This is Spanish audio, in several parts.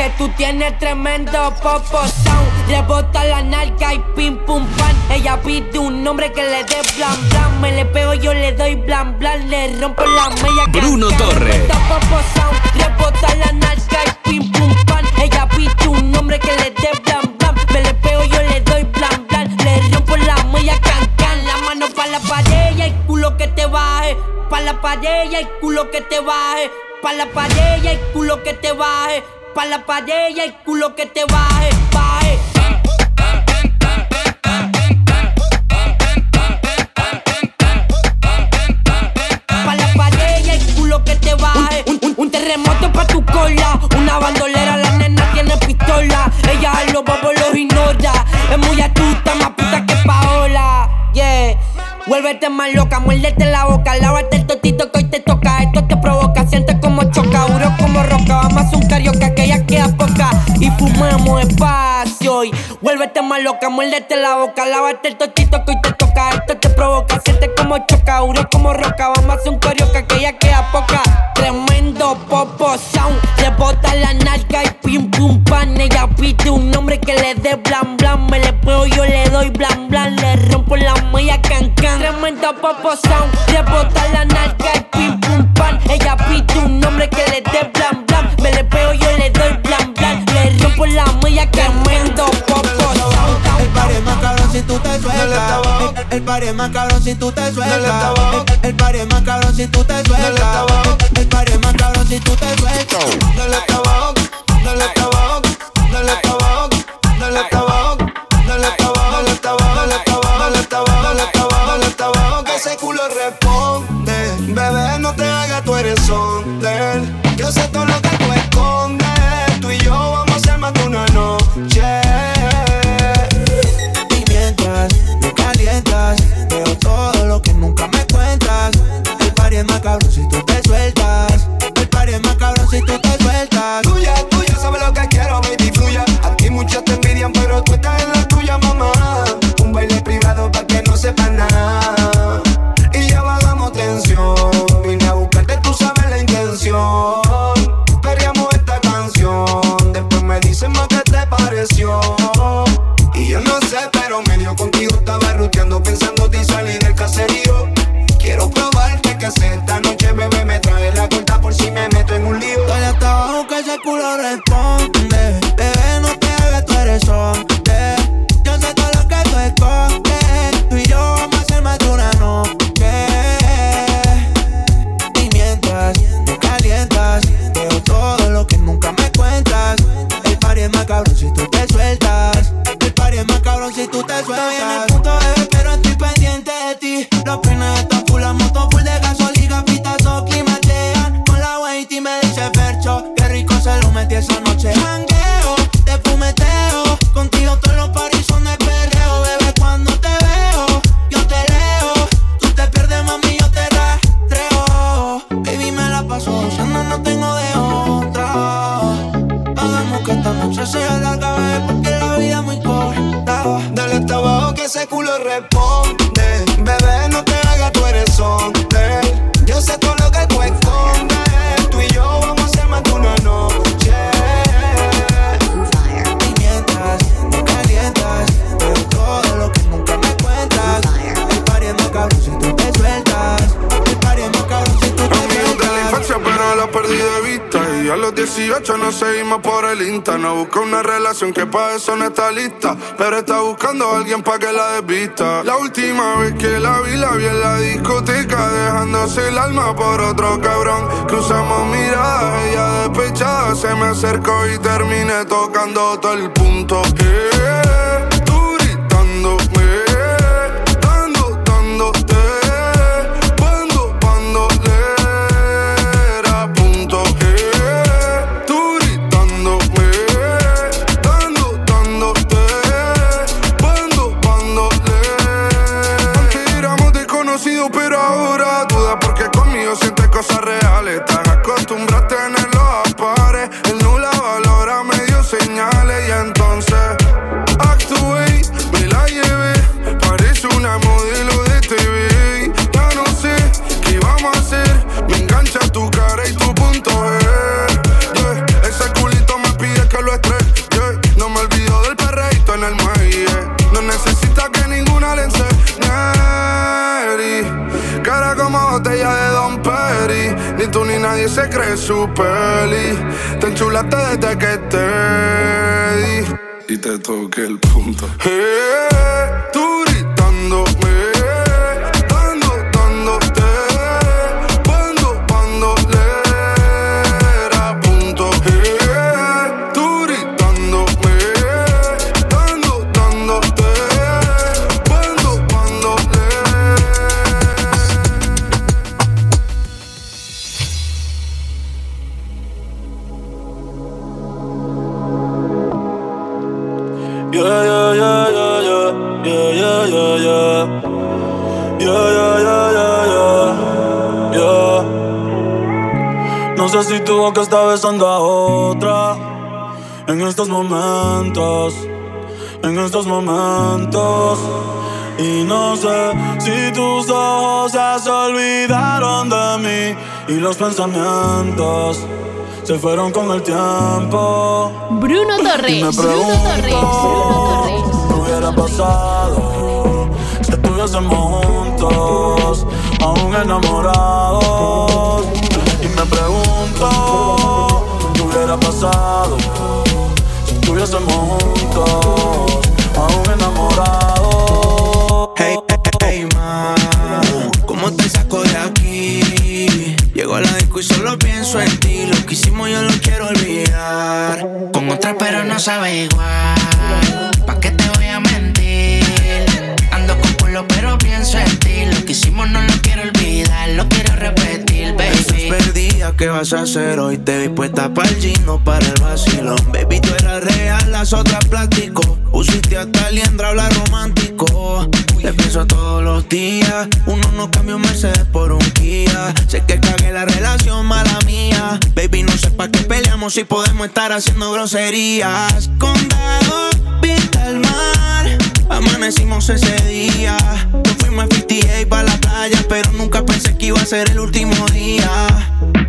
Que tú tienes tremendo popo sound. Rebota la narca y pim pum pan. Ella pide un nombre que le dé blan blan. Me le pego, yo le doy blan blan. Le rompo la media Bruno Torres. Rebota la narca y pim pum pan. Ella pide un nombre que le dé blan blan. Me le pego, yo le doy blan blan. Le rompo la media can can. La mano pa' la pared y el culo que te baje. Pa' la pared y el culo que te baje. Pa' la pared y el culo que te baje. Pa' la pared y el culo que te baje. Baje. Pa' la pared y el culo que te baje. Un, un- un terremoto pa' tu cola. Una bandolera, la nena tiene pistola. Ella a los bobos los ignora. Es muy astuta, más puta que Paola. Yeah. Vuélvete más loca, muérdete la boca, lávate el totito que hoy te toca. Esto te provoca, sientes como choca, duro como roca. Vamos a hacer un karaoke que ya queda poca. Y fumamos espacio. Y vuélvete más loca, muérdete la boca, lávate el totito que hoy te toca. Esto te provoca, sientes como choca, duro como roca. Vamos a hacer un karaoke que ya queda poca. Tremendo popo sound, le bota la narca y pim pum pan. Ella pide un nombre que le dé blan blan. Me le pego, yo le doy blan blan. Le rompo la mella can can. Tremendo popo sound, le bota la narca y pim pum pan. Ella pide un nombre que le dé blan blan. Me le pego, yo le doy blan blan. Le rompo la mella tremendo popo sound. El party es más cabrón si tú te sueltas. El, el party es más cabrón si tú te sueltas. El, el party es más cabrón si tú te sueltas. El party es más cabrón si tú te sueltas. Dale tabaco, dale tabaco, dale tabaco, dale tabaco, No te hagas, tú eres que que pa' eso no está lista. Pero está buscando a alguien pa' que la desvista. La última vez que la vi, la vi en la discoteca. Dejándose el alma por otro cabrón. Cruzamos miradas, ella despechada. Se me acercó y terminé tocando todo el punto. Eh, su peli. Te enchulaste desde que te di. Y te toqué el punto. Hey, está besando a otra en estos momentos, en estos momentos. Y no sé si tus ojos ya se olvidaron de mí y los pensamientos se fueron con el tiempo. Bruno Torres, me Bruno Torres, Bruno Torres. ¿Qué hubiera pasado si estuviésemos juntos, aún enamorados? Pasado si estuviésemos juntos, aún enamorados? Hey, hey, hey, ma, ¿cómo te saco de aquí? Llego a la disco y solo pienso en ti. Lo que hicimos yo lo quiero olvidar. Con otra pero no sabe igual. ¿Pa' qué te voy a mentir? Ando con culo pero pienso en ti. Lo que hicimos no lo quiero olvidar, lo quiero repetir, baby. Perdida, ¿qué vas a hacer hoy? Te vi puesta para el gino, para el vacilón. Baby, tú eras real, las otras plástico. Pusiste hasta liendra, hablar romántico. Te pienso todos los días. Uno no cambia un Mercedes por un Kia. Sé que cagué la relación, mala mía. Baby, no sé pa' qué peleamos si podemos estar haciendo groserías. Condado, pinta el mar. Amanecimos ese día. Nos fuimos a 58 para la playa, pero nunca pensé que iba a ser el último día.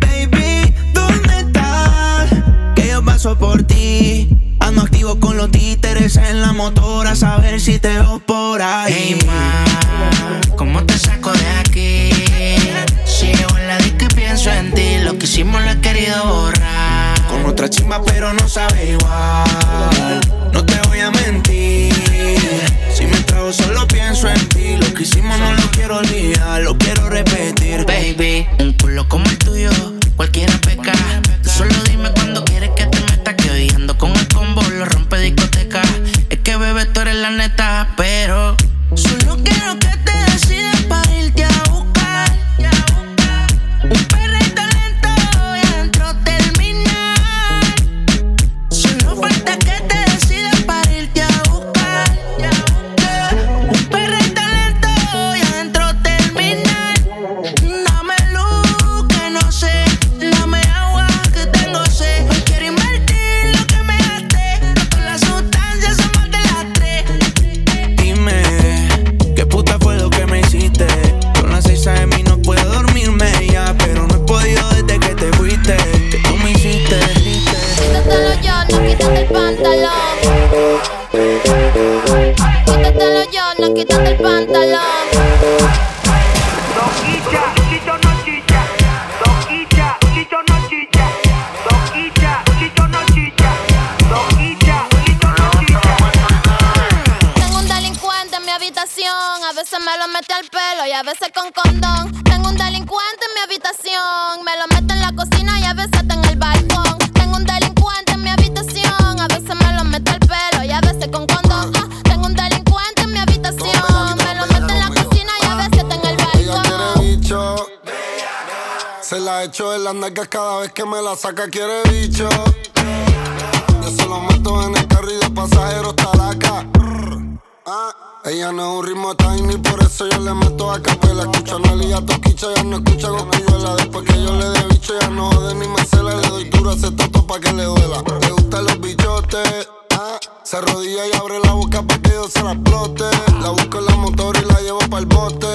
Baby, ¿dónde estás? Que yo paso por ti. Ando activo con los títeres en la motora, a saber si te veo por ahí. Hey, ma, ¿cómo te saco de aquí? Sigo en la disco y pienso en ti. Lo que hicimos lo he querido borrar. Con otra chimba, pero no sabe igual. No te voy a mentir. Si me trago, solo pienso en ti. Lo que hicimos no lo quiero olvidar, lo quiero repetir. Baby, un culo como el tuyo, cualquiera peca. Solo dime cuando quieres que te meta. Que hoy con el combo, lo rompe discoteca. Es que bebé, tú eres la neta, pero Echo en las cada vez que me la saca, quiere bicho. Yo se lo meto en el carro y de pasajero hasta la acá. Ah, ella no es un ritmo tiny, por eso yo le meto a capela. Escucha a y a Toquicha, ya no escucha cosquilluela. Después que yo le dé bicho, ya no jode ni me cela. Le doy duro ese toto pa' que le duela. Le gustan los bichotes. Se arrodilla y abre la boca pa' que yo se la explote. La busco en la motor y la llevo pa'l bote.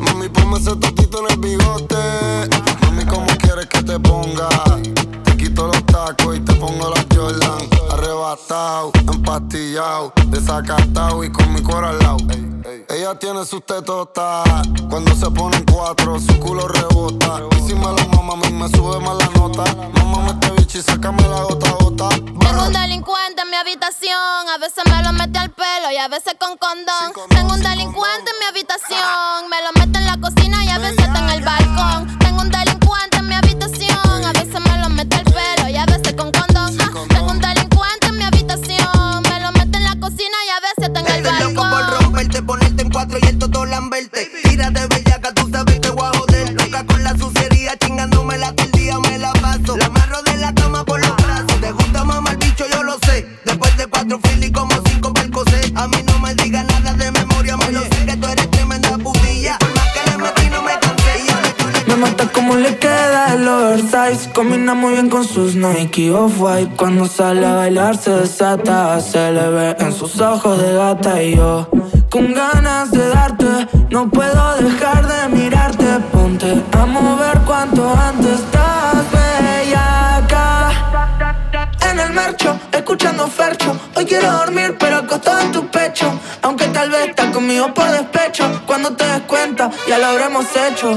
Mami, ponme ese totito en el bigote. Mami, ¿cómo quieres que te ponga? quito los tacos y te pongo los Jordan. Arrebatado, empastillado, desacatado y con mi cuero al lado. Ella tiene sus tetotas, cuando se ponen cuatro, su culo rebota. Y si me lo mama, a mí me sube más la nota. Mamá, este bicho y sácame la gota gota. Tengo un delincuente en mi habitación, a veces me lo mete al pelo y a veces con condón. condón Tengo un delincuente en mi habitación, me lo mete en la cocina y a veces está en el balcón. Tengo un delincuente en mi habitación. papel te pone combina muy bien con sus Nike Off-White. Cuando sale a bailar se desata Se le ve en sus ojos de gata. Y yo con ganas de darte No puedo dejar de mirarte. Ponte a mover cuanto antes Estás bella acá. En el marcho, escuchando Fercho. Hoy quiero dormir pero acostado en tu pecho. Aunque tal vez estás conmigo por despecho. Cuando te des cuenta ya lo habremos hecho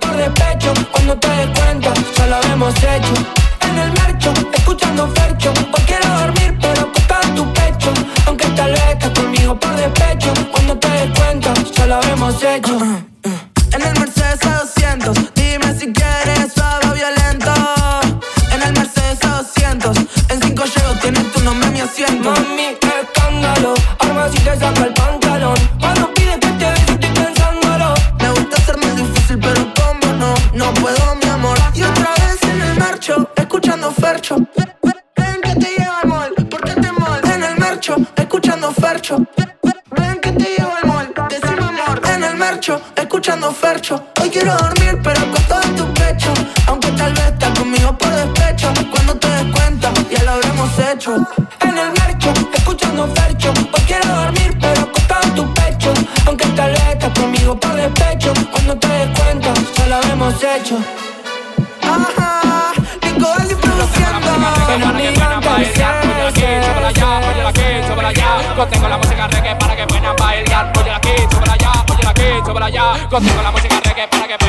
Por despecho Cuando te des cuenta, ya lo hemos hecho. En el marcho, escuchando fercho Hoy quiero dormir, pero copa tu pecho. Aunque tal vez estás conmigo por despecho Cuando te des cuenta, ya lo hemos hecho. narcótico, la música reggae para que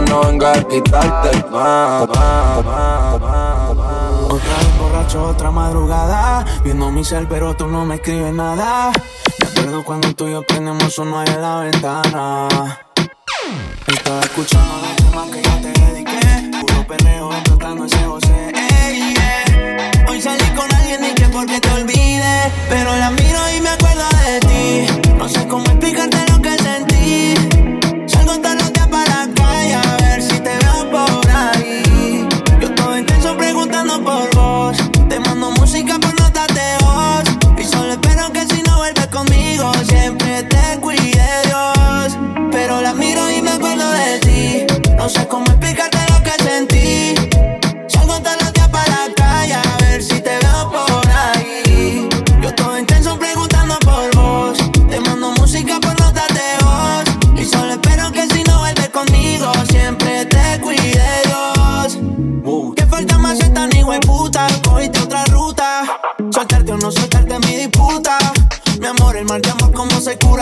no vengas a quitarte. Va, va, va, Otra vez borracho, otra madrugada. Viendo mi cel, pero tú no me escribes nada. Me acuerdo cuando tú y yo prendemos uno en la ventana. Estaba escuchando la tema que yo te dediqué. Puro perreo, tratando ese José. Hoy salí con alguien y que porque te olvide. Pero la miro y me acuerdo de ti. No sé cómo explicarte lo que sentí. Salgo tan vaya a ver si te veo por ahí. Yo todo intenso preguntando por vos. Te mando música por notas de voz. Y solo espero que si no vuelves conmigo, siempre te cuide Dios. Pero la miro y me acuerdo de ti. No sé cómo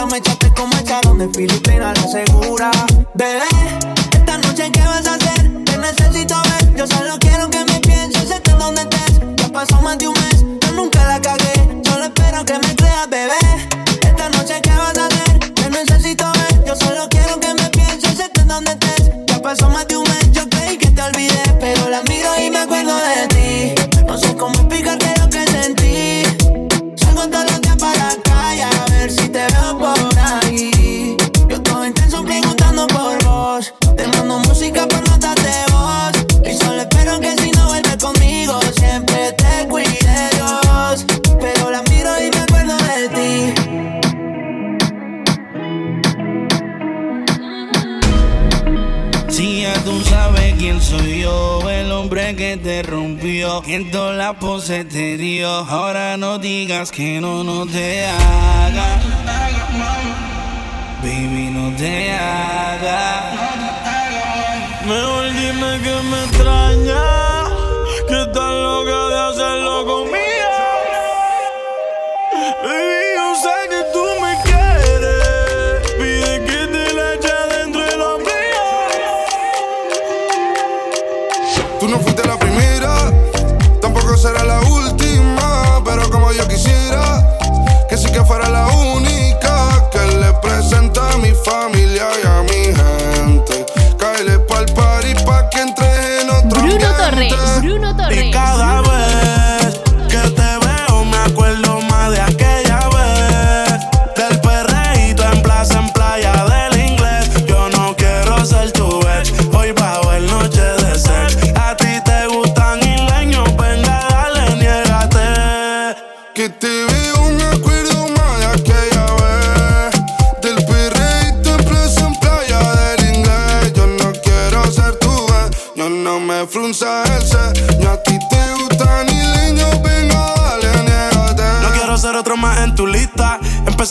me echaste como echaron de Filipinas, la segura. Bebé, Siento la pose te dio, ahora no digas que no, no te haga. Baby, no te haga. Mejor dime que me extraña, que estás loca de hacerlo conmigo.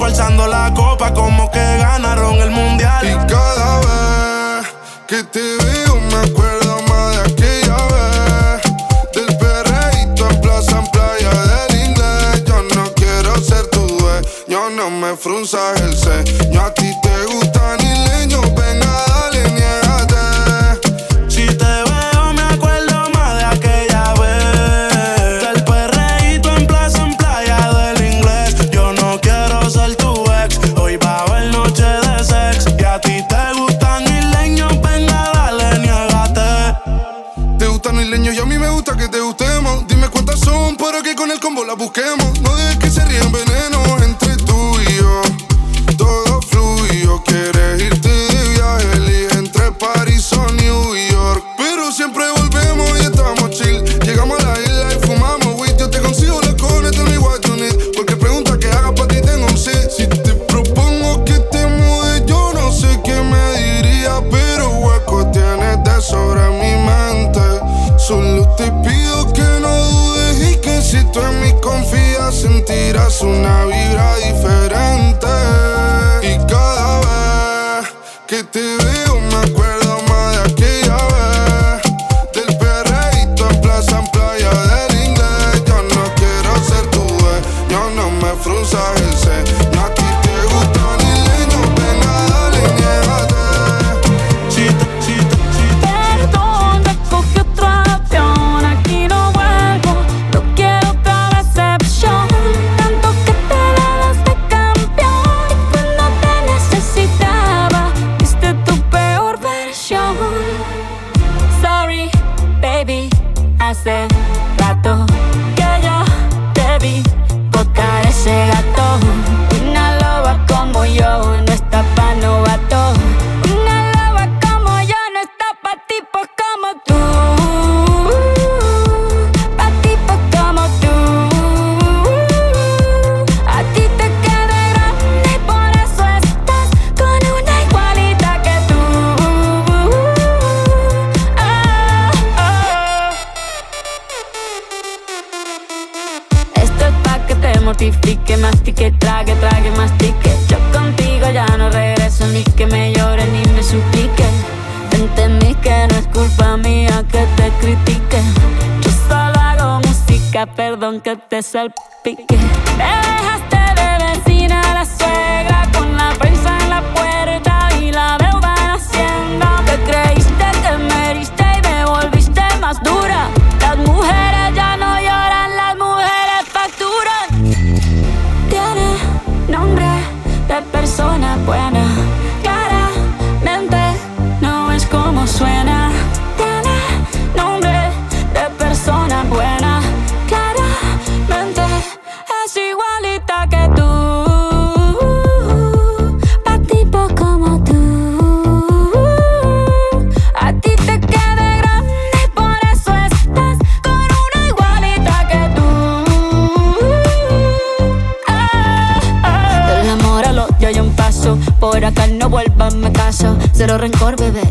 tiempo alzando la copa como que ganaron el mundial. Y cada vez que te veo me acuerdo más de aquella vez. Del perreíto en plaza, en playa del inglés. Yo no quiero ser tu dueño, no me frunzas el C a mí me gusta que te gustemos. Dime cuántas son para que con el combo las busquemos. No dejes que se ríen veneno entre tú y yo. Todo fluido, quieres irte perdón que te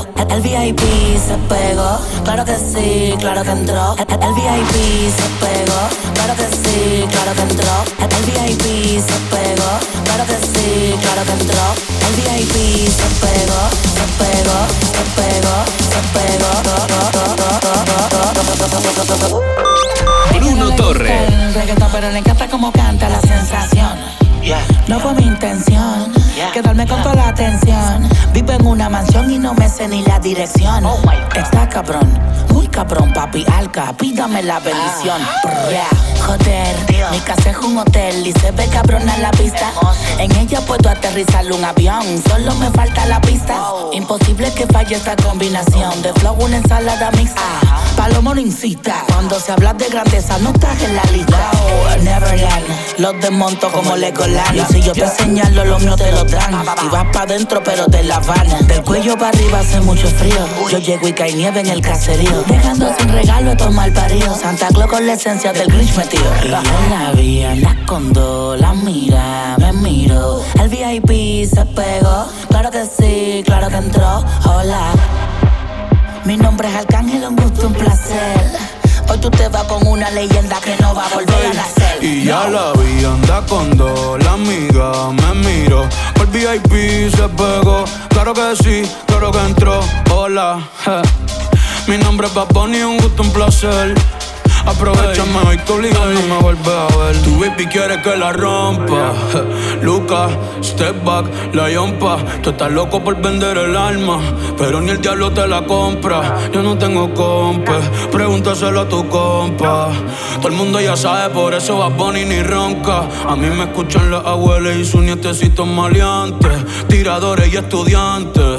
Entró. El, el VIP se pegó, claro que sí, claro que entró. El, el VIP se pegó, claro que sí, claro que entró. El, el VIP se pegó, claro que sí, claro que entró. El VIP se pegó, se pegó, se pegó, se pegó. Bruno Torres. El reggaetón, pero le encanta como canta la sensación. No fue mi intención quedarme con toda la atención. Vivo en una mansión y no me sé ni la dirección. Está cabrón, muy cabrón, papi alca. Pídame la bendición. Brr, Joder, mi casa es un hotel y se ve cabrona la pista. En ella puedo aterrizar un avión, solo me falta la pista. Imposible que falle esta combinación de flow, una ensalada mixta. Palomo no incita. Cuando se habla de grandeza, no estás en la lista. Oh, Neverland, los desmonto como Legoland. Y si yo te señalo, los míos te lo dan. Y vas pa' dentro, pero te la van. Del cuello para arriba hace mucho frío. Yo llego y cae nieve en el caserío. Dejando sin regalo estos mal paridos. Santa Claus con la esencia del Grinch metido. Y yo la vi, la escondo, la mira, me El VIP se pegó. Claro que sí, claro que entró. Hola. Mi nombre es Arcángel, un gusto, un placer. Hoy tú te vas con una leyenda que no va a volver a nacer. Y ya la vi, anda con la amiga me miró. Por VIP se pegó, claro que sí, claro que entró. Hola, mi nombre es Bunny, un gusto, un placer. Aprovechame hoy que obligado no me vuelve a ver. Tu baby quiere que la rompa. Luca, step back, la yompa. Tú estás loco por vender el alma, pero ni el diablo te la compra. Yo no tengo compa, pregúntaselo a tu compa. Todo el mundo ya sabe, por eso va Bonnie ni ronca. A mí me escuchan las abuelas y sus nietecitos maleantes, tiradores y estudiantes.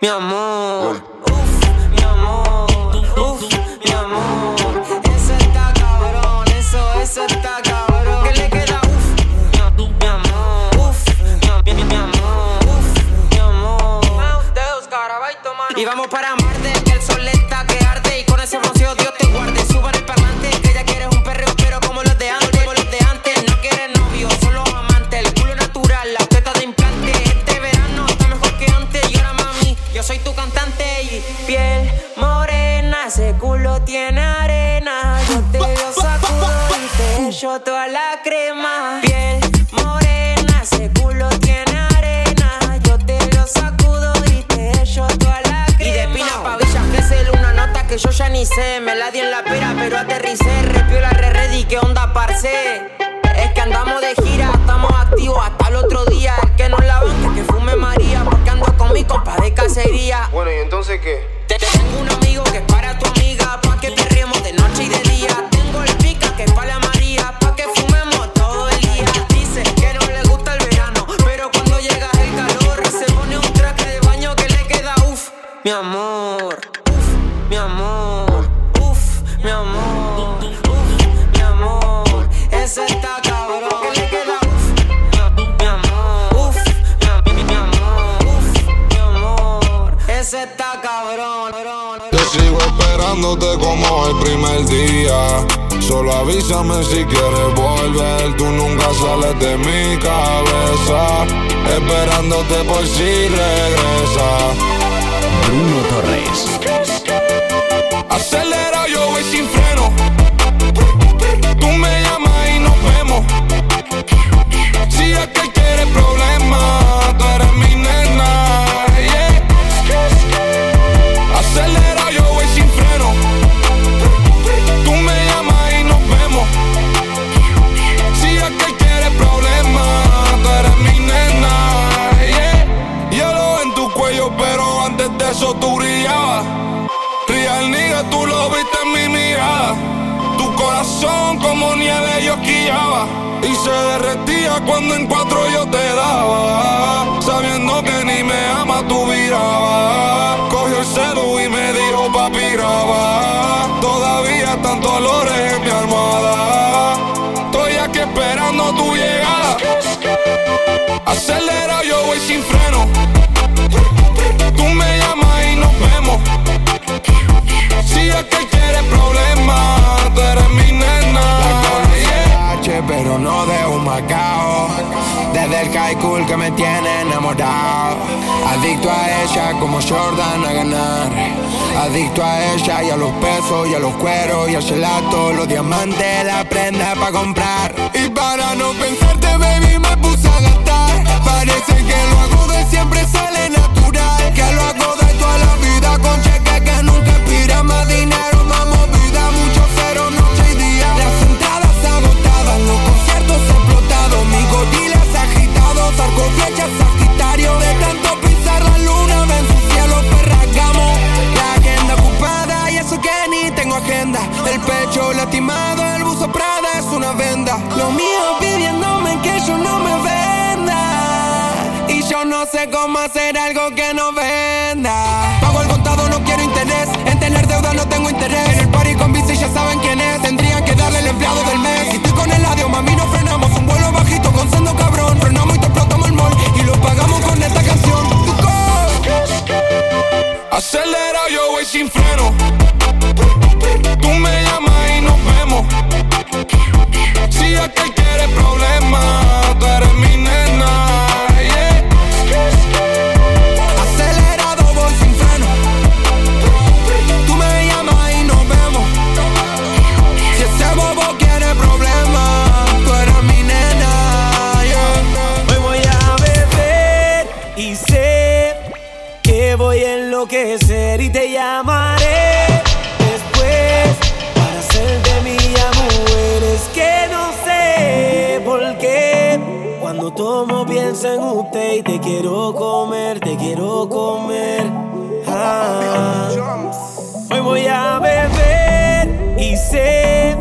Mi amor yo ya ni sé Me la di en la pera pero aterricé Repio la re ready ¿Qué onda parce? Es que andamos de gira Estamos activos hasta el otro día El que no la banca que fume María Porque ando con mi compa de cacería Bueno, ¿y entonces qué? Sigo esperándote como el primer día. Solo avísame si quieres volver. Tú nunca sales de mi cabeza. Esperándote por si regresa. Bruno Torres. es que quieres problemas, tú eres mi nena. La conocí pero no de un Macao. Desde el high que me tiene enamorado. Adicto a ella como Jordan a ganar. Adicto a ella y a los pesos y a los cueros y al gelato, los diamantes, la prenda para comprar. Y para no pensarte, baby, me puse a gastar. Parece que lo hago de siempre sale natural. Que lo hago de toda la vida con más dinero, más movida, mucho cero, noche y día. Las entradas agotadas, los conciertos explotados, mi gorilas agitados, arco flechas sagitario. De tanto pisar la luna, ven su cielo ferragamo. La agenda ocupada y eso que ni tengo agenda. El pecho lastimado, el buzo Prada es una venda. Lo mío pidiéndome que yo no me venda. Y yo no sé cómo hacer algo que no venda. Pago el contado, no quiero interés. En tener deuda no tengo interés. En el party con bici ya saben quién es. Tendrían que darle el empleado del mes. Si estoy con el adiós, mami, no frenamos. Un vuelo bajito con sendo cabrón. Frenamos y te explotamos el mall. Y lo pagamos con esta canción. Tu Acelera, yo voy sin freno. Tú me llamas y nos vemos. Si es que quieres problemas, tú eres mi nena. Cuando tomo pienso en usted y te quiero comer, te quiero comer. Ah. Hoy voy a beber y sé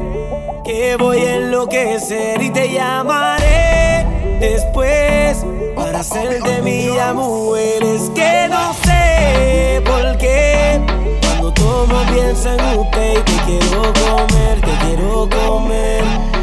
que voy a enloquecer y te llamaré después para hacerte mía mujer. Es que no sé por qué cuando tomo pienso en usted y te quiero comer, te quiero comer.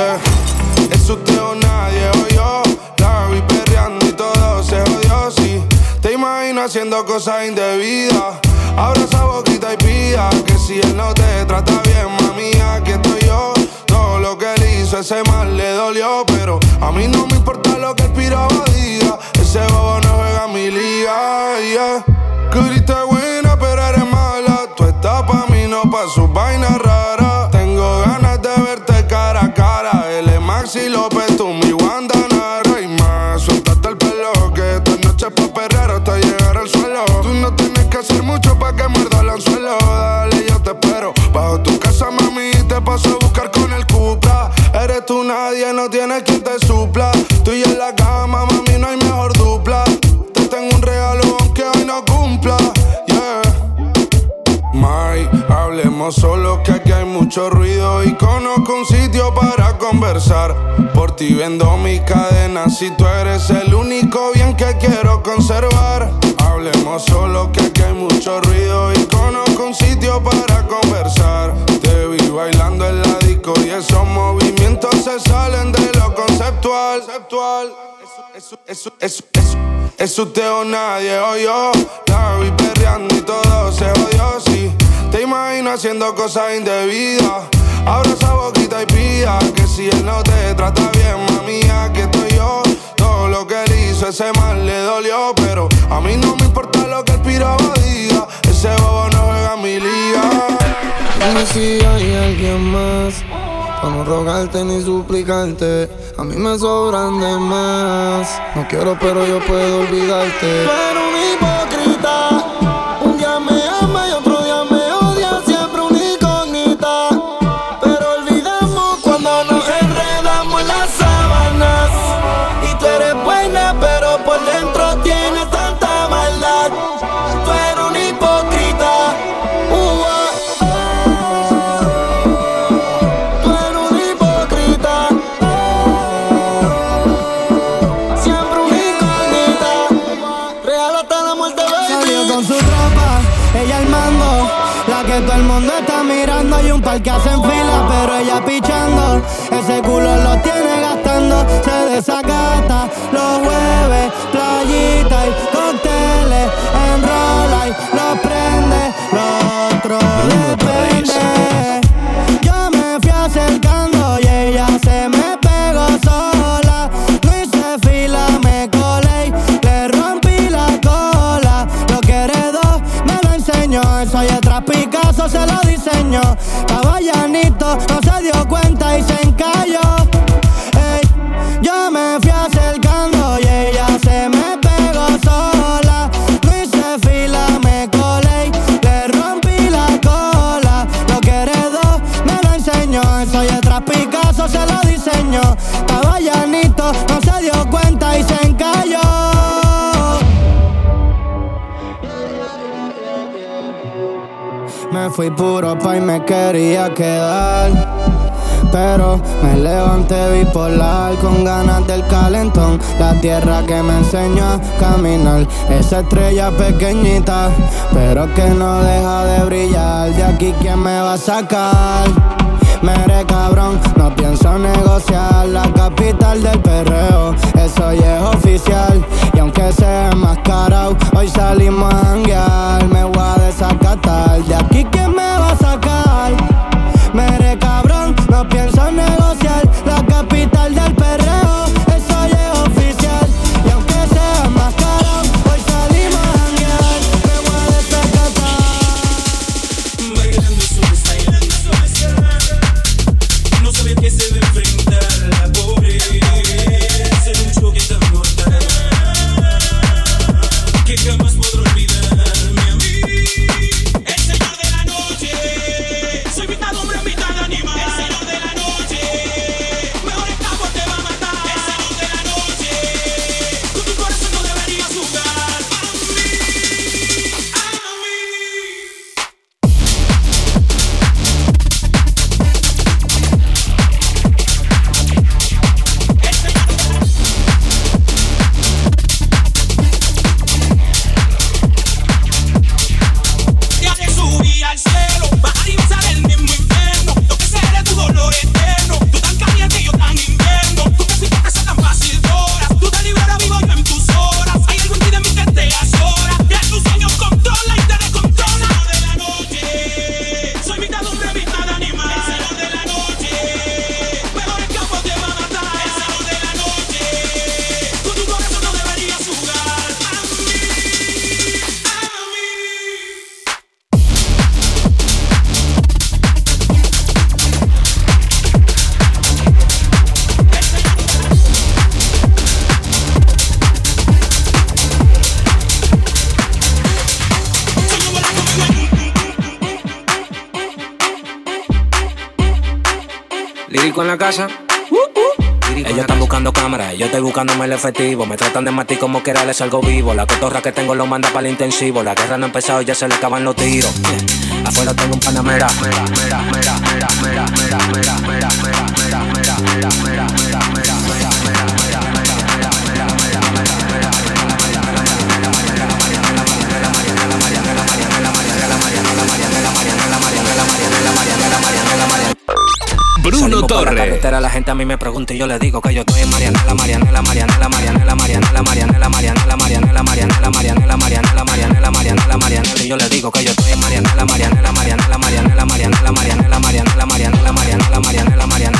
Yeah, yeah, yeah. Es usted o nadie o yo. La vi perreando y todo se jodió, sí. Te imagino haciendo cosas indebidas. Abra esa boquita y pida que si él no te trata bien, mami, aquí estoy yo. Todo lo que él hizo, ese mal le dolió. Pero a mí no me importa lo que el piraba diga. Ese bobo no juega mi liga, yeah. Curiste buena, pero eres mala. Tú estás pa' mí, no pa' sus vainas raras. Maxi López, tú mi Wanda y más. Suéltate el pelo, que esta noche es pa' perrear hasta llegar al suelo. Tú no tienes que hacer mucho pa' que muerda el anzuelo. Dale, yo te espero. Bajo tu casa, mami, te paso a buscar con el Cupra. Eres tú nadie, no tienes quien te supla. Tú y en la cama, mami, no hay mejor dupla. Te tengo un regalo aunque hoy no cumpla. Yeah. Mai, hablemos solo que aquí hay mucho ruido y conozco un Por ti vendo mi cadena si tú eres el único bien que quiero conservar. Hablemos solo que aquí hay mucho ruido y conozco un sitio para conversar. Te vi bailando en la disco y esos movimientos se salen de lo conceptual. Eso, eso, eso, eso. Es usted o nadie o yo. La vi perreando y todo se jodió, sí. Te imagino haciendo cosas indebidas. Abra esa boquita y pida que si él no te trata bien, mami, aquí estoy yo. Todo lo que él hizo, ese mal le dolió. Pero a mí no me importa lo que el piraba diga. Ese bobo no juega mi liga. Dime si hay alguien más. Para no rogarte ni suplicarte. A mí me sobran de más. No quiero, pero yo puedo olvidarte. Eres un hipócrita. Esa estrella pequeñita, pero que no deja de brillar. De aquí, ¿quién me va a sacar? Mere cabrón, no pienso negociar la capital del perreo. Eso ya es oficial. Y aunque sea enmascarado, hoy salimos a janguear. Me voy a desacatar. De aquí, ¿quién me va a sacar? Mere cabrón, no pienso negociar la capital del perreo. En la casa. Ellos están buscando cámaras, yo estoy buscándome el efectivo. Me tratan de matar como quiera, les salgo vivo. La cotorra que tengo lo manda para el intensivo. La guerra no ha empezado, ya se le acaban los tiros. Afuera tengo un panamera. Bruno Salimos por la Torres. carretera, la gente a mí me pregunta y yo le digo que yo estoy en Marianela, Marianela, Marianela, Marianela, Marianela, Marianela, Marianela, Marianela, Marianela, Marianela, Marianela, Marianela, Marianela, Marianela, y yo le digo que yo estoy en Marianela, Marianela, Marianela, Marianela, Marianela, Marianela, Marianela, Marianela, Marianela, Marianela, Marianela,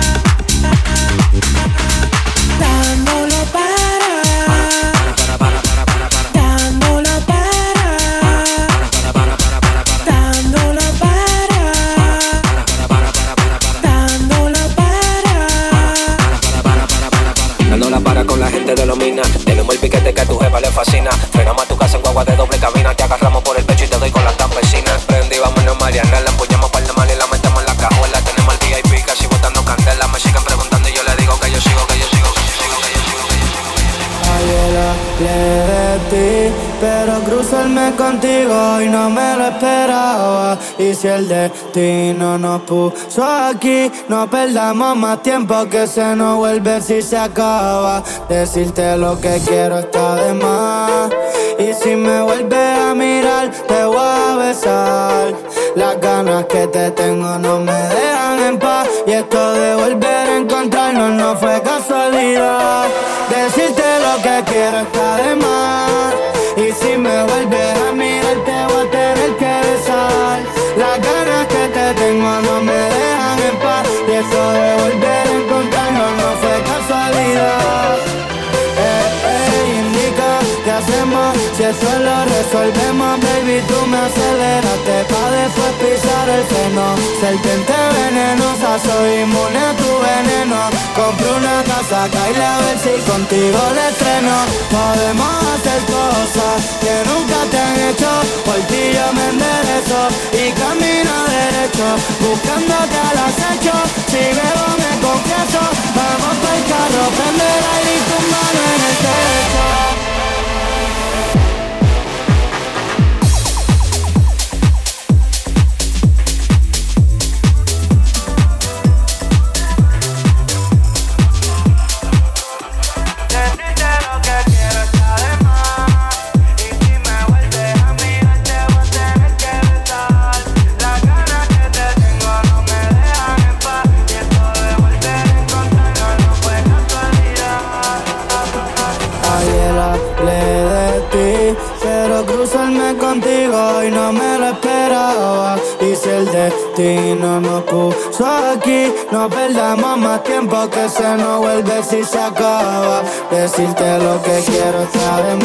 cabina. Te agarramos por el pecho y te doy con las campesinas. Prendí, vámonos Mariana. La empuñamos para el mal y la metemos en la cajuela. Tenemos el VIP casi botando candela. Me siguen preguntando y yo le digo que yo sigo, que yo sigo, que yo sigo, que yo sigo. Ayer hablé de ti, pero cruzarme contigo y no me lo esperaba. Y si el destino nos puso aquí, no perdamos más tiempo que se nos vuelve si se acaba. Decirte lo que quiero está de más. Si me vuelves a mirar, te voy a besar. Las ganas que te tengo no me dejan en paz. Y esto de volver a encontrarnos no fue casualidad. Decirte lo que quiero resolvemos, baby. Tú me aceleraste pa' después pisar el freno. Serpiente venenosa, soy inmune a tu veneno. Compro una casa, caile a ver si contigo le estreno. Podemos hacer cosas que nunca te han hecho. Por ti yo me enderezo y camino derecho. Buscándote al acecho, si si se acaba. Decirte lo que quiero está de